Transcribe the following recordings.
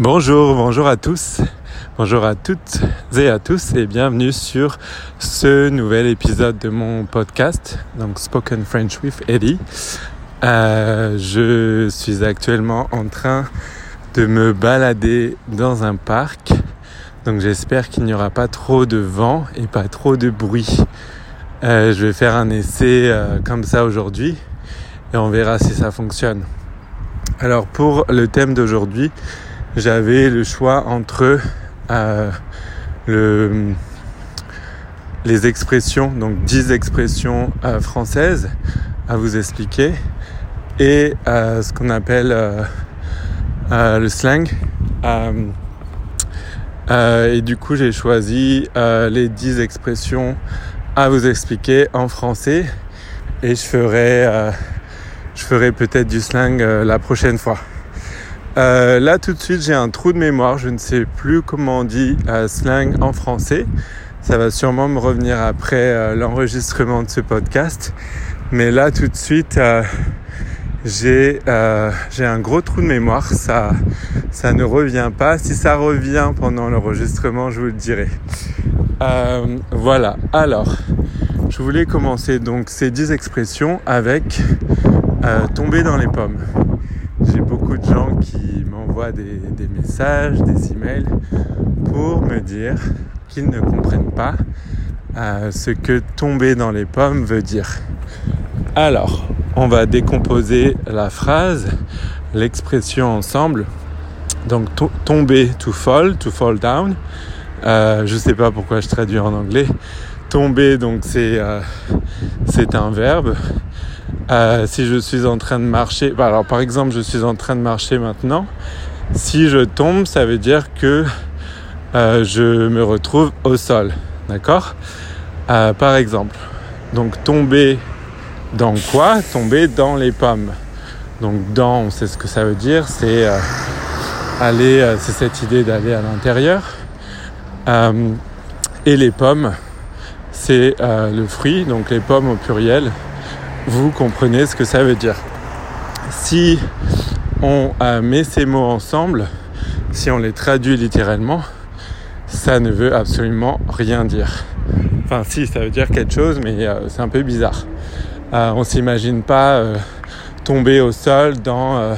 Bonjour, bonjour à tous, bonjour à toutes et à tous et bienvenue sur ce nouvel épisode de mon podcast, donc Spoken French with Eddie. Euh, je suis actuellement en train de me balader dans un parc, donc j'espère qu'il n'y aura pas trop de vent et pas trop de bruit. Euh, je vais faire un essai euh, comme ça aujourd'hui et on verra si ça fonctionne. Alors pour le thème d'aujourd'hui, j'avais le choix entre euh, le, les expressions, donc 10 expressions euh, françaises à vous expliquer, et euh, ce qu'on appelle le slang. et du coup, j'ai choisi les 10 expressions à vous expliquer en français, et je ferai, je ferai peut-être du slang la prochaine fois. Euh, là tout de suite j'ai un trou de mémoire, je ne sais plus comment on dit euh, slang en français. Ça va sûrement me revenir après euh, l'enregistrement de ce podcast. Mais là tout de suite j'ai un gros trou de mémoire, ça, ça ne revient pas. Si ça revient pendant l'enregistrement, je vous le dirai. voilà, alors je voulais commencer donc ces 10 expressions avec tomber dans les pommes j'ai beaucoup de gens qui m'envoient des, messages, des emails pour me dire qu'ils ne comprennent pas euh, ce que tomber dans les pommes veut dire. Alors, on va décomposer la phrase, l'expression ensemble. Donc tomber, to fall, to fall down. Euh, je ne sais pas pourquoi je traduis en anglais. Tomber, donc c'est euh, c'est un verbe euh, si je suis en train de marcher, bah, alors par exemple, je suis en train de marcher maintenant. Si je tombe, ça veut dire que euh, je me retrouve au sol. D'accord? Euh, Par exemple. Donc tomber dans quoi? Tomber dans les pommes. Donc dans, on sait ce que ça veut dire, c'est aller, c'est cette idée d'aller à l'intérieur. et les pommes, c'est le fruit, donc les pommes au pluriel vous comprenez ce que ça veut dire. Si on euh, met ces mots ensemble, si on les traduit littéralement, ça ne veut absolument rien dire. Enfin si, ça veut dire quelque chose, mais euh, c'est un peu bizarre. Euh, on s'imagine pas tomber au sol dans,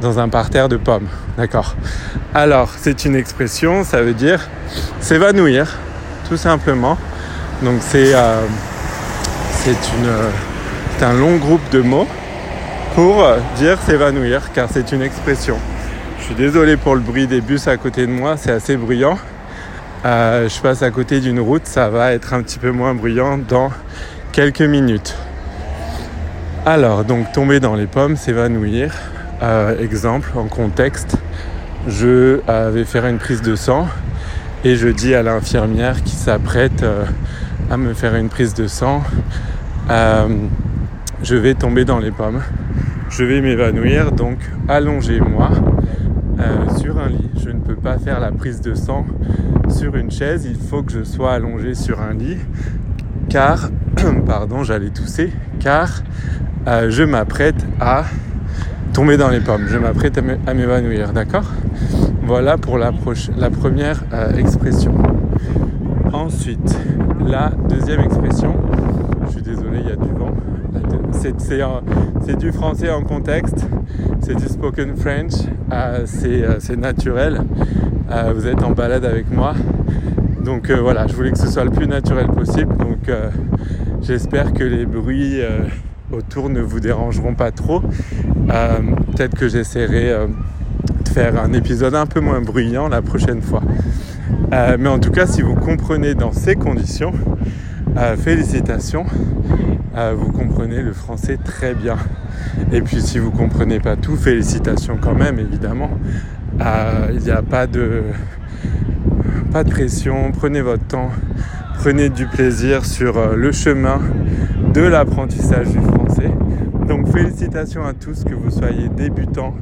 dans un parterre de pommes. D'accord Alors, c'est une expression, ça veut dire s'évanouir, tout simplement. Donc c'est une c'est un long groupe de mots pour dire s'évanouir, car c'est une expression. Je suis désolé pour le bruit des bus à côté de moi, c'est assez bruyant. Euh, je passe à côté d'une route, ça va être un petit peu moins bruyant dans quelques minutes. Alors, donc tomber dans les pommes, s'évanouir. Euh, exemple, en contexte, je vais faire une prise de sang et je dis à l'infirmière qui s'apprête euh, à me faire une prise de sang, je vais tomber dans les pommes. Je vais m'évanouir, donc allongez-moi euh, sur un lit. Je ne peux pas faire la prise de sang sur une chaise, il faut que je sois allongé sur un lit, car, pardon, j'allais tousser, car euh, je m'apprête à tomber dans les pommes, je m'apprête à m'évanouir, d'accord? Voilà pour la, première euh, expression. Ensuite, la deuxième expression, je suis désolé, il y a du vent c'est du français en contexte, c'est du spoken French, euh, euh, c'est naturel. Euh, vous êtes en balade avec moi. Donc voilà, je voulais que ce soit le plus naturel possible. Donc j'espère que les bruits autour ne vous dérangeront pas trop. Peut-être que j'essaierai de faire un épisode un peu moins bruyant la prochaine fois. mais en tout cas, si vous comprenez dans ces conditions, félicitations vous comprenez le français très bien. Et puis si vous comprenez pas tout, félicitations quand même, évidemment. Euh, il n'y a pas de, pas de pression, prenez votre temps, prenez du plaisir sur euh, le chemin de l'apprentissage du français. Donc félicitations à tous, que vous soyez débutants,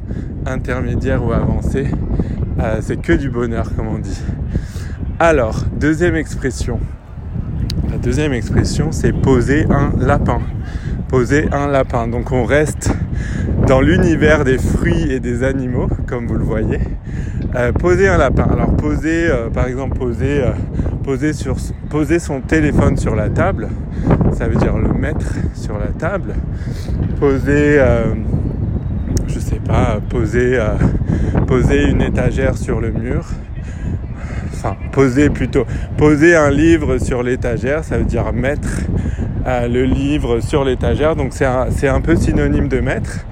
intermédiaires ou avancés. Euh, c'est que du bonheur, comme on dit. Alors, deuxième expression. La deuxième expression, c'est poser un lapin. Poser un lapin. Donc on reste dans l'univers des fruits et des animaux, comme vous le voyez. Euh, poser un lapin. Alors poser, euh, par exemple, poser, euh, poser, son téléphone sur la table, ça veut dire le mettre sur la table. Poser, je sais pas, poser, poser une étagère sur le mur. Poser plutôt. Poser un livre sur l'étagère, ça veut dire mettre le livre sur l'étagère. Donc c'est un, un peu synonyme de mettre.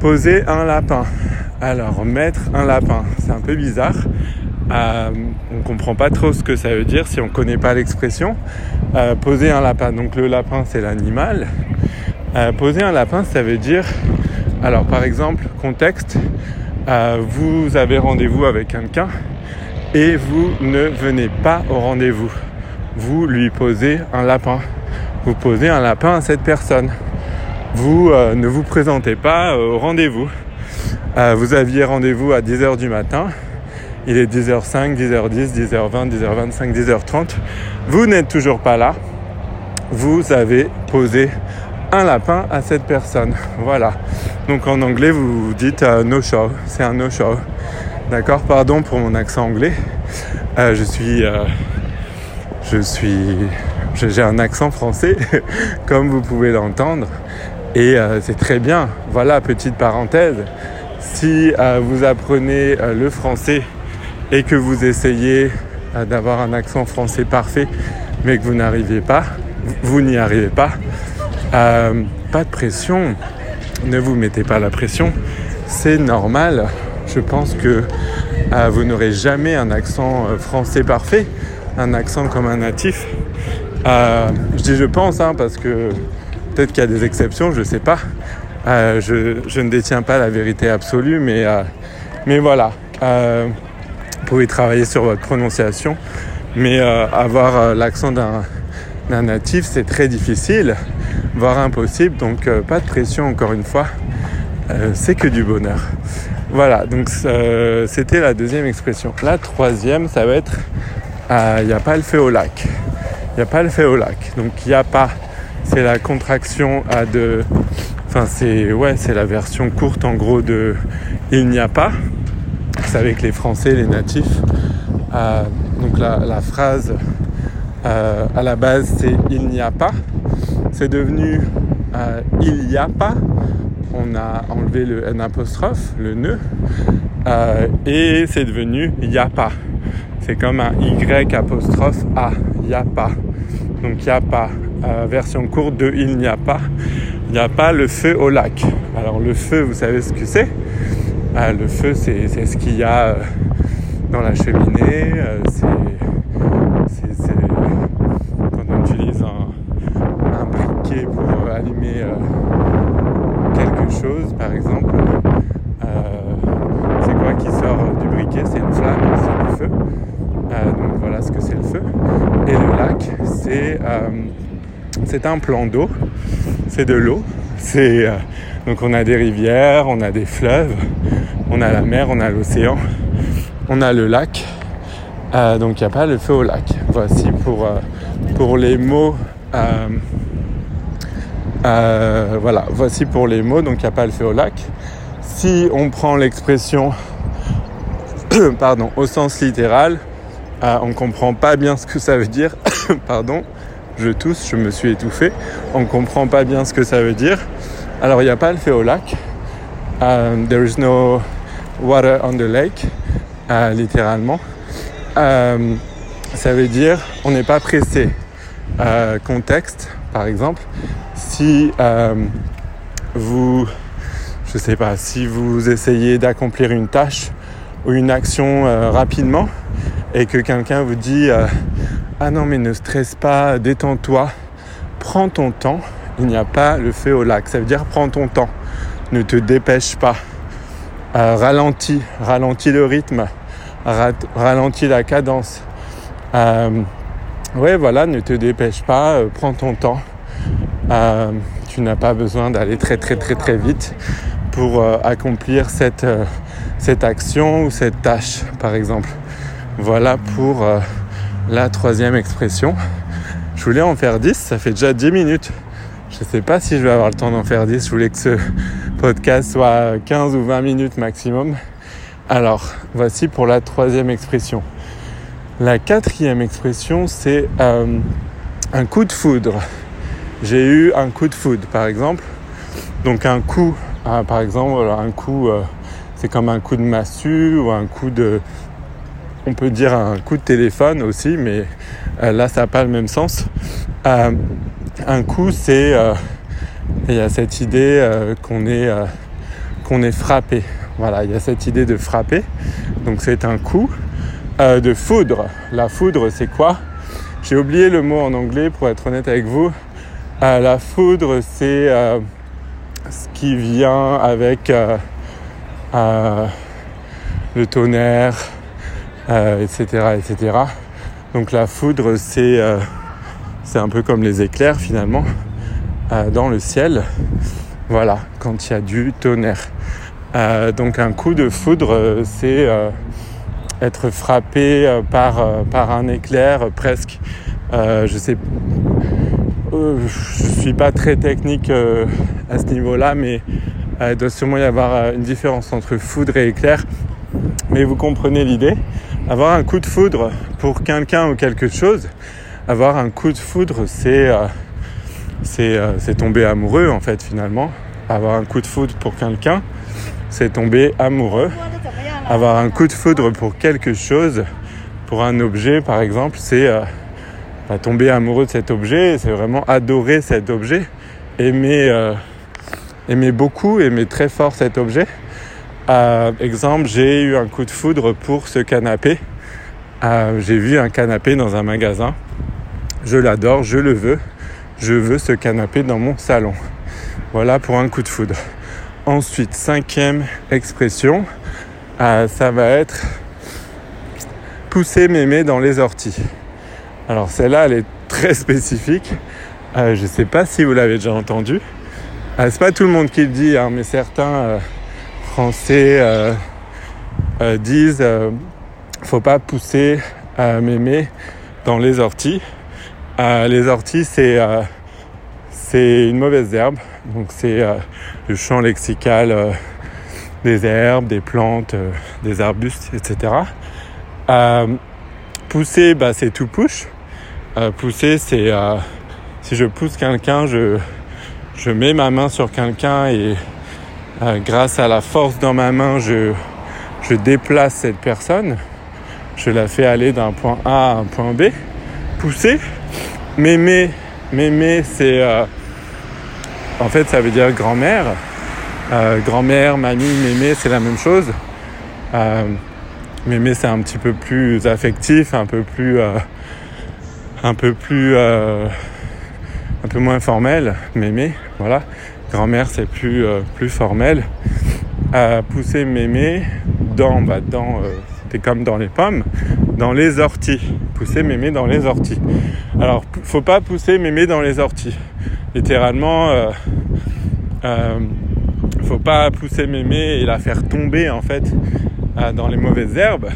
Poser un lapin. Alors, mettre un lapin, c'est un peu bizarre. Euh, on comprend pas trop ce que ça veut dire si on connaît pas l'expression. Euh, poser un lapin, donc le lapin c'est l'animal. Euh, poser un lapin, ça veut dire, alors par exemple, contexte, euh, vous avez rendez-vous avec quelqu'un et vous ne venez pas au rendez-vous. Vous lui posez un lapin. Vous posez un lapin à cette personne. Vous ne vous présentez pas au rendez-vous. Euh, vous aviez rendez-vous à 10h du matin. Il est 10h05, 10h10, 10h20, 10h25, 10h30. Vous n'êtes toujours pas là. Vous avez posé un lapin à cette personne. Voilà. Donc en anglais, vous dites euh, no show. C'est un no show. D'accord Pardon pour mon accent anglais. Euh, je suis. je suis. J'ai un accent français, comme vous pouvez l'entendre. Et c'est très bien. Voilà, petite parenthèse. Si euh, vous apprenez euh, le français et que vous essayez euh, d'avoir un accent français parfait, mais que vous n'arrivez pas, vous n'y arrivez pas, pas de pression, ne vous mettez pas la pression, c'est normal. Je pense que vous n'aurez jamais un accent français parfait, un accent comme un natif. je dis je pense, hein, parce que peut-être qu'il y a des exceptions, je ne sais pas. Euh, je, ne détiens pas la vérité absolue, mais, euh, mais voilà. Euh, vous pouvez travailler sur votre prononciation, mais avoir l'accent d'un natif, c'est très difficile, voire impossible. Donc pas de pression encore une fois. c'est que du bonheur. Voilà, donc c'était la deuxième expression. La troisième, ça va être il n'y a pas le feu au lac. Il n'y a pas le feu au lac. Donc il n'y a pas, c'est la contraction de Enfin, c'est la version courte en gros de Il n'y a pas. C'est avec les Français, les natifs. Euh, donc la, phrase euh, à la base c'est Il n'y a pas. C'est devenu euh, Il y a pas. On a enlevé le N apostrophe, le nœud, et c'est devenu Il n'y a pas. C'est comme un Y apostrophe A. Il n'y a pas. Donc il n'y a pas. version courte de Il n'y a pas il n'y a pas le feu au lac. Alors le feu, vous savez ce que c'est? Ah, Le feu, c'est ce qu'il y a euh, dans la cheminée. Euh, quand on utilise un, briquet pour allumer euh, quelque chose, par exemple. c'est quoi qui sort du briquet C'est une flamme, c'est du feu. donc voilà ce que c'est le feu. Et le lac, c'est un plan d'eau c'est de l'eau. Euh, donc on a des rivières, on a des fleuves, on a la mer, on a l'océan, on a le lac. Euh, donc il n'y a pas le feu au lac. Voici pour, euh, pour les mots. voilà, voici pour les mots, donc il n'y a pas le feu au lac. Si on prend l'expression pardon, au sens littéral, on comprend pas bien ce que ça veut dire. pardon je tousse, je me suis étouffé. On ne comprend pas bien ce que ça veut dire. Alors il n'y a pas le fait au lac. Um, there is no water on the lake, uh, littéralement. Um, ça veut dire on n'est pas pressé. Contexte, par exemple, si vous, je sais pas, si vous essayez d'accomplir une tâche ou une action rapidement et que quelqu'un vous dit ah non, mais ne pas, détends-toi, prends ton temps. Il n'y a pas le feu au lac. Ça veut dire prends ton temps. Ne te dépêche pas. Euh, ralentis, ralentis le rythme, ralentis la cadence. Euh, ouais, voilà, ne te dépêche pas, euh, prends ton temps. Euh, tu n'as pas besoin d'aller très très très très vite pour accomplir cette, cette action ou cette tâche, par exemple. Voilà pour la troisième expression. Je voulais en faire 10, ça fait déjà 10 minutes. Je ne sais pas si je vais avoir le temps d'en faire 10. Je voulais que ce podcast soit 15 ou 20 minutes maximum. Alors, voici pour la troisième expression. La quatrième expression, c'est euh, un coup de foudre. J'ai eu un coup de foudre, par exemple. Donc un coup, euh, par exemple, un coup, euh, c'est comme un coup de massue ou un coup de, on peut dire un coup de téléphone aussi, mais là ça n'a pas le même sens. un coup, c'est, il y a cette idée qu'on est, qu'on est frappé. Voilà, il y a cette idée de frapper. Donc c'est un coup de foudre. La foudre, c'est quoi? J'ai oublié le mot en anglais pour être honnête avec vous. la foudre, c'est ce qui vient avec euh, euh, le tonnerre, euh, etc. Donc la foudre, c'est c'est un peu comme les éclairs finalement dans le ciel. Voilà, quand il y a du tonnerre. donc un coup de foudre, c'est être frappé par, par un éclair presque. je sais euh, je suis pas très technique euh, à ce niveau-là, mais euh, il doit sûrement y avoir une différence entre foudre et éclair. Mais vous comprenez l'idée. Avoir un coup de foudre pour quelqu'un ou quelque chose, avoir un coup de foudre, c'est c'est tomber amoureux en fait finalement. Avoir un coup de foudre pour quelqu'un, c'est tomber amoureux. Avoir un coup de foudre pour quelque chose, pour un objet par exemple, c'est tomber amoureux de cet objet, c'est vraiment adorer cet objet, aimer, euh, aimer beaucoup, aimer très fort cet objet. Euh, exemple, j'ai eu un coup de foudre pour ce canapé. Euh, j'ai vu un canapé dans un magasin. Je l'adore, je le veux. Je veux ce canapé dans mon salon. Voilà pour un coup de foudre. Ensuite, cinquième expression, ça va être pousser mémé dans les orties. Alors celle-là, elle est très spécifique. Euh, je ne sais pas si vous l'avez déjà entendu. Euh, c'est pas tout le monde qui le dit, hein, mais certains euh, Français disent faut pas pousser mémé dans les orties. les orties, c'est une mauvaise herbe. Donc c'est le champ lexical des herbes, des plantes, des arbustes, etc. pousser, bah, c'est tout push. Euh, pousser, c'est euh, si je pousse quelqu'un, je, je mets ma main sur quelqu'un et euh, grâce à la force dans ma main, je, déplace cette personne. Je la fais aller d'un point A à un point B. Pousser. Mémé, mémé, c'est en fait ça veut dire grand-mère. grand-mère, mamie, mémé, c'est la même chose. mémé, c'est un petit peu plus affectif, un peu plus un peu plus euh, un peu moins formel, mémé, voilà. Grand-mère c'est plus euh, plus formel. Euh, pousser mémé dans bah dans c'était comme dans les pommes, dans les orties. Pousser mémé dans les orties. Alors faut pas pousser mémé dans les orties. Littéralement faut pas pousser mémé et la faire tomber en fait dans les mauvaises herbes.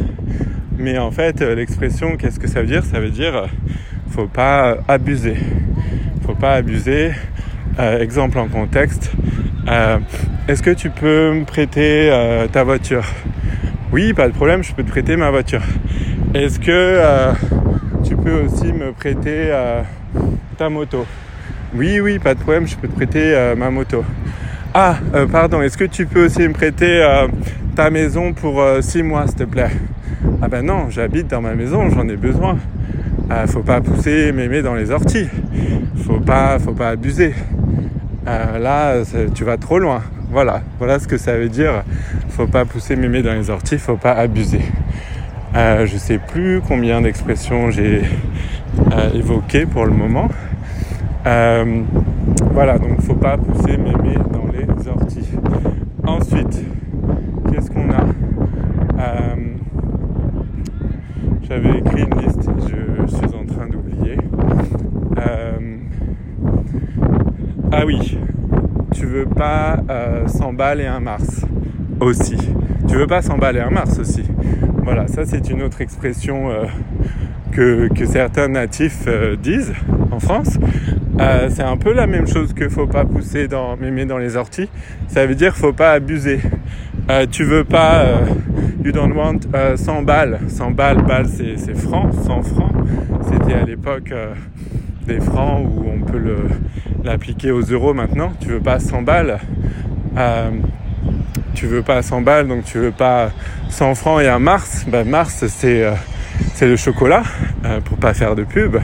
Mais en fait, l'expression, qu'est-ce que ça veut dire? Ça veut dire faut pas abuser. Faut pas abuser. Euh, exemple en contexte. Euh, est-ce que tu peux me prêter euh, ta voiture? Oui, pas de problème, je peux te prêter ma voiture. Est-ce que tu peux aussi me prêter ta moto? Oui, oui, pas de problème, je peux te prêter ma moto. Ah, pardon, est-ce que tu peux aussi me prêter ta maison pour 6 mois, s'il te plaît? Ah ben non, j'habite dans ma maison, j'en ai besoin. Euh, faut pas pousser mémé dans les orties. Faut pas, faut pas abuser. Euh, là, tu vas trop loin. Voilà, voilà ce que ça veut dire. Faut pas pousser mémé dans les orties, faut pas abuser. Euh, je sais plus combien d'expressions j'ai évoquées pour le moment. voilà, donc faut pas pousser mémé dans les orties. Ensuite, qu'est-ce qu'on a? J'avais écrit une liste, je suis en train d'oublier. Euh, ah oui, tu veux pas euh, s'emballer un Mars aussi. Tu veux pas s'emballer un Mars aussi. Voilà, ça c'est une autre expression euh, que, certains natifs disent en France. euh, c'est un peu la même chose que faut pas pousser dans mémé dans les orties. Ça veut dire faut pas abuser. Euh, tu veux pas, euh, you don't want 100 balles. 100 balles, balles c'est francs, 100 francs. C'était à l'époque des francs où on peut l'appliquer aux euros maintenant. Tu veux pas 100 balles. tu veux pas 100 balles, donc tu veux pas 100 francs et un Mars. Ben Mars c'est c'est le chocolat, pour pas faire de pub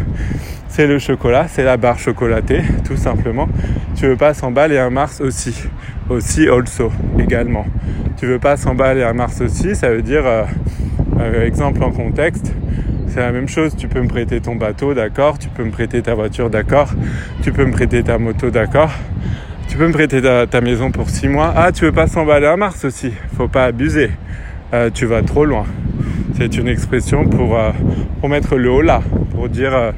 c'est le chocolat, c'est la barre chocolatée, tout simplement. Tu veux pas 100 balles et un Mars aussi. Aussi also, également. Tu veux pas 100 balles et un Mars aussi, ça veut dire, euh, euh, exemple en contexte, c'est la même chose. Tu peux me prêter ton bateau, d'accord. Tu peux me prêter ta voiture, d'accord. Tu peux me prêter ta moto, d'accord. Tu peux me prêter ta, maison pour 6 mois. Ah, tu veux pas 100 balles et un Mars aussi. Faut pas abuser. Euh, tu vas trop loin. C'est une expression pour, pour mettre le haut là, pour dire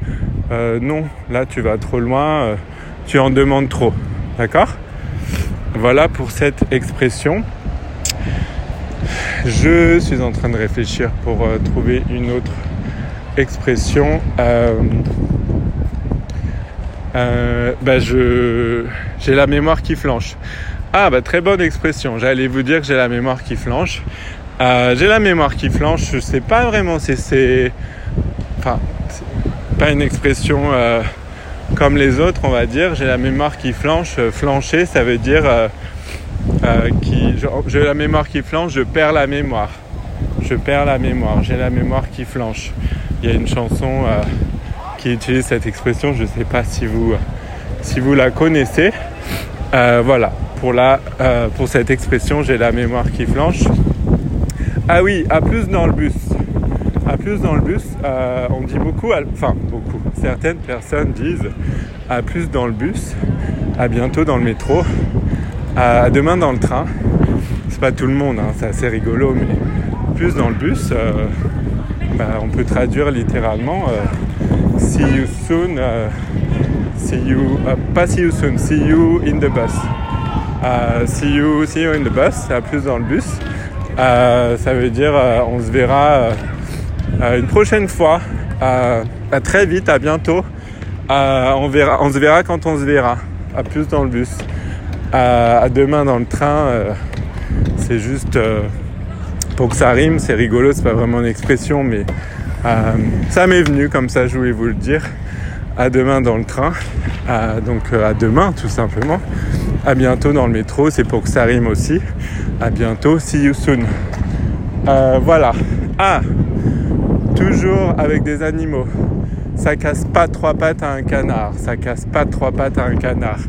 euh, non, là tu vas trop loin, euh, tu en demandes trop. D'accord? Voilà pour cette expression. Je suis en train de réfléchir pour euh, trouver une autre expression. bah je j'ai la mémoire qui flanche. Ah bah très bonne expression. J'allais vous dire que j'ai la mémoire qui flanche. j'ai la mémoire qui flanche. Je sais pas vraiment si c'est. Pas une expression euh, comme les autres, on va dire. J'ai la mémoire qui flanche. Euh, flancher, ça veut dire euh, qui, j'ai la mémoire qui flanche, je perds la mémoire. Je perds la mémoire. J'ai la mémoire qui flanche. Il y a une chanson qui utilise cette expression. Je ne sais pas si vous, la connaissez. voilà. Pour, la, pour cette expression, j'ai la mémoire qui flanche. Ah oui, à plus dans le bus à plus dans le bus, euh, on dit beaucoup, enfin beaucoup, certaines personnes disent à plus dans le bus, à bientôt dans le métro, à demain dans le train. C'est pas tout le monde, hein, c'est assez rigolo, mais plus dans le bus, euh, bah, on peut traduire littéralement euh, see you soon, see you, pas see you soon, see you in the bus. see you, see you in the bus, à plus dans le bus. ça veut dire on se verra euh, une prochaine fois. Euh, à très vite, à bientôt. Euh, on, verra, on se verra quand on se verra. À plus dans le bus. à demain dans le train. c'est juste pour que ça rime. C'est rigolo, c'est pas vraiment une expression, mais ça m'est venu comme ça, je voulais vous le dire. À demain dans le train. donc à demain, tout simplement. À bientôt dans le métro, c'est pour que ça rime aussi. À bientôt, see you soon. voilà. Ah, toujours avec des animaux. Ça casse pas trois pattes à un canard. Ça casse pas trois pattes à un canard.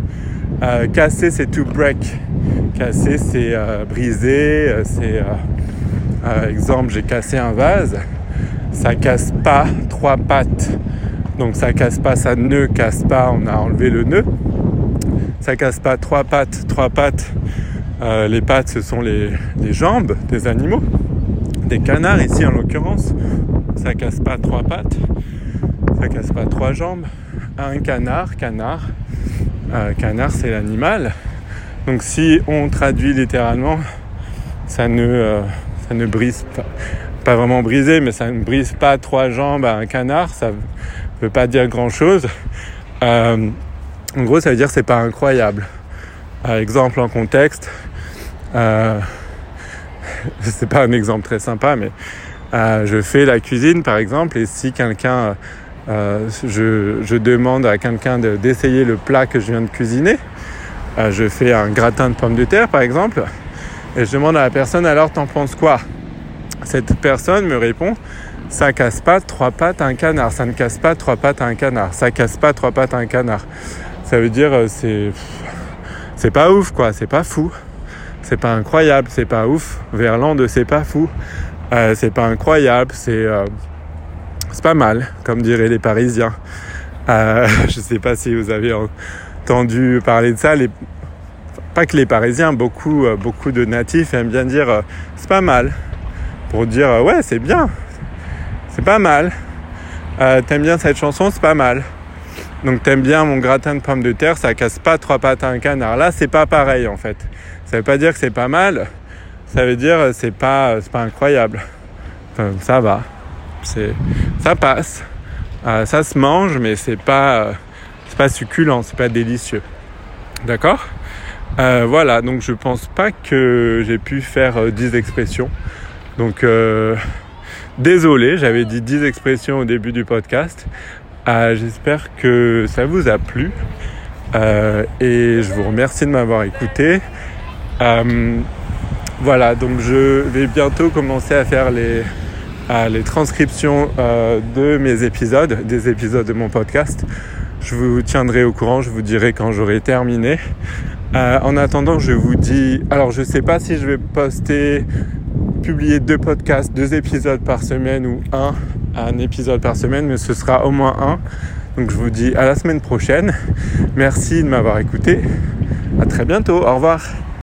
Euh, casser, c'est to break. Casser, c'est euh, briser. Euh, exemple, j'ai cassé un vase. Ça casse pas trois pattes. Donc ça casse pas, ça ne casse pas. On a enlevé le nœud. Ça casse pas trois pattes. Trois pattes. les pattes, ce sont les jambes des animaux des canards ici en l'occurrence ça casse pas trois pattes, ça casse pas trois jambes. Un canard, canard, euh, canard c'est l'animal. Donc si on traduit littéralement, ça ne, euh, ça ne brise pas, pas vraiment briser, mais ça ne brise pas trois jambes à un canard, ça veut pas dire grand chose. Euh, en gros, ça veut dire c'est pas incroyable. exemple en contexte, c'est pas un exemple très sympa, mais euh, je fais la cuisine par exemple et si quelqu'un, euh, je, demande à quelqu'un d'essayer le plat que je viens de cuisiner, euh, je fais un gratin de pommes de terre par exemple, et je demande à la personne alors t'en penses quoi? Cette personne me répond ça casse pas trois pattes un canard, ça ne casse pas trois pattes un canard, ça casse pas trois pattes un canard. Ça veut dire c'est c'est pas ouf quoi, c'est pas fou. C'est pas incroyable, c'est pas ouf. Verlande, c'est pas fou. Euh, c'est pas incroyable, c'est euh, c'est pas mal, comme diraient les Parisiens. Euh, je sais pas si vous avez entendu parler de ça. Pas que les Parisiens, beaucoup, beaucoup de natifs aiment bien dire c'est pas mal. Pour dire ouais, c'est bien, c'est pas mal. t'aimes bien cette chanson, c'est pas mal. Donc t'aimes bien mon gratin de pommes de terre, ça casse pas trois pattes à un canard. Là, c'est pas pareil en fait. Ça veut pas dire que c'est pas mal, ça veut dire c'est pas c'est pas incroyable. ça va, c'est ça passe, euh, ça se mange, mais c'est pas c'est pas succulent, c'est pas délicieux. D'accord? Euh, Voilà, donc je pense pas que j'ai pu faire 10 expressions. Donc désolé, j'avais dit 10 expressions au début du podcast. J'espère que ça vous a plu. et je vous remercie de m'avoir écouté. Voilà, donc je vais bientôt commencer à faire les, les transcriptions euh, de mes épisodes, des épisodes de mon podcast. Je vous tiendrai au courant, je vous dirai quand j'aurai terminé. Euh, en attendant, je vous dis, alors je sais pas si je vais poster, publier deux podcasts, deux épisodes par semaine ou un, un épisode par semaine, mais ce sera au moins un. Donc je vous dis à la semaine prochaine. Merci de m'avoir écouté. À très bientôt. Au revoir.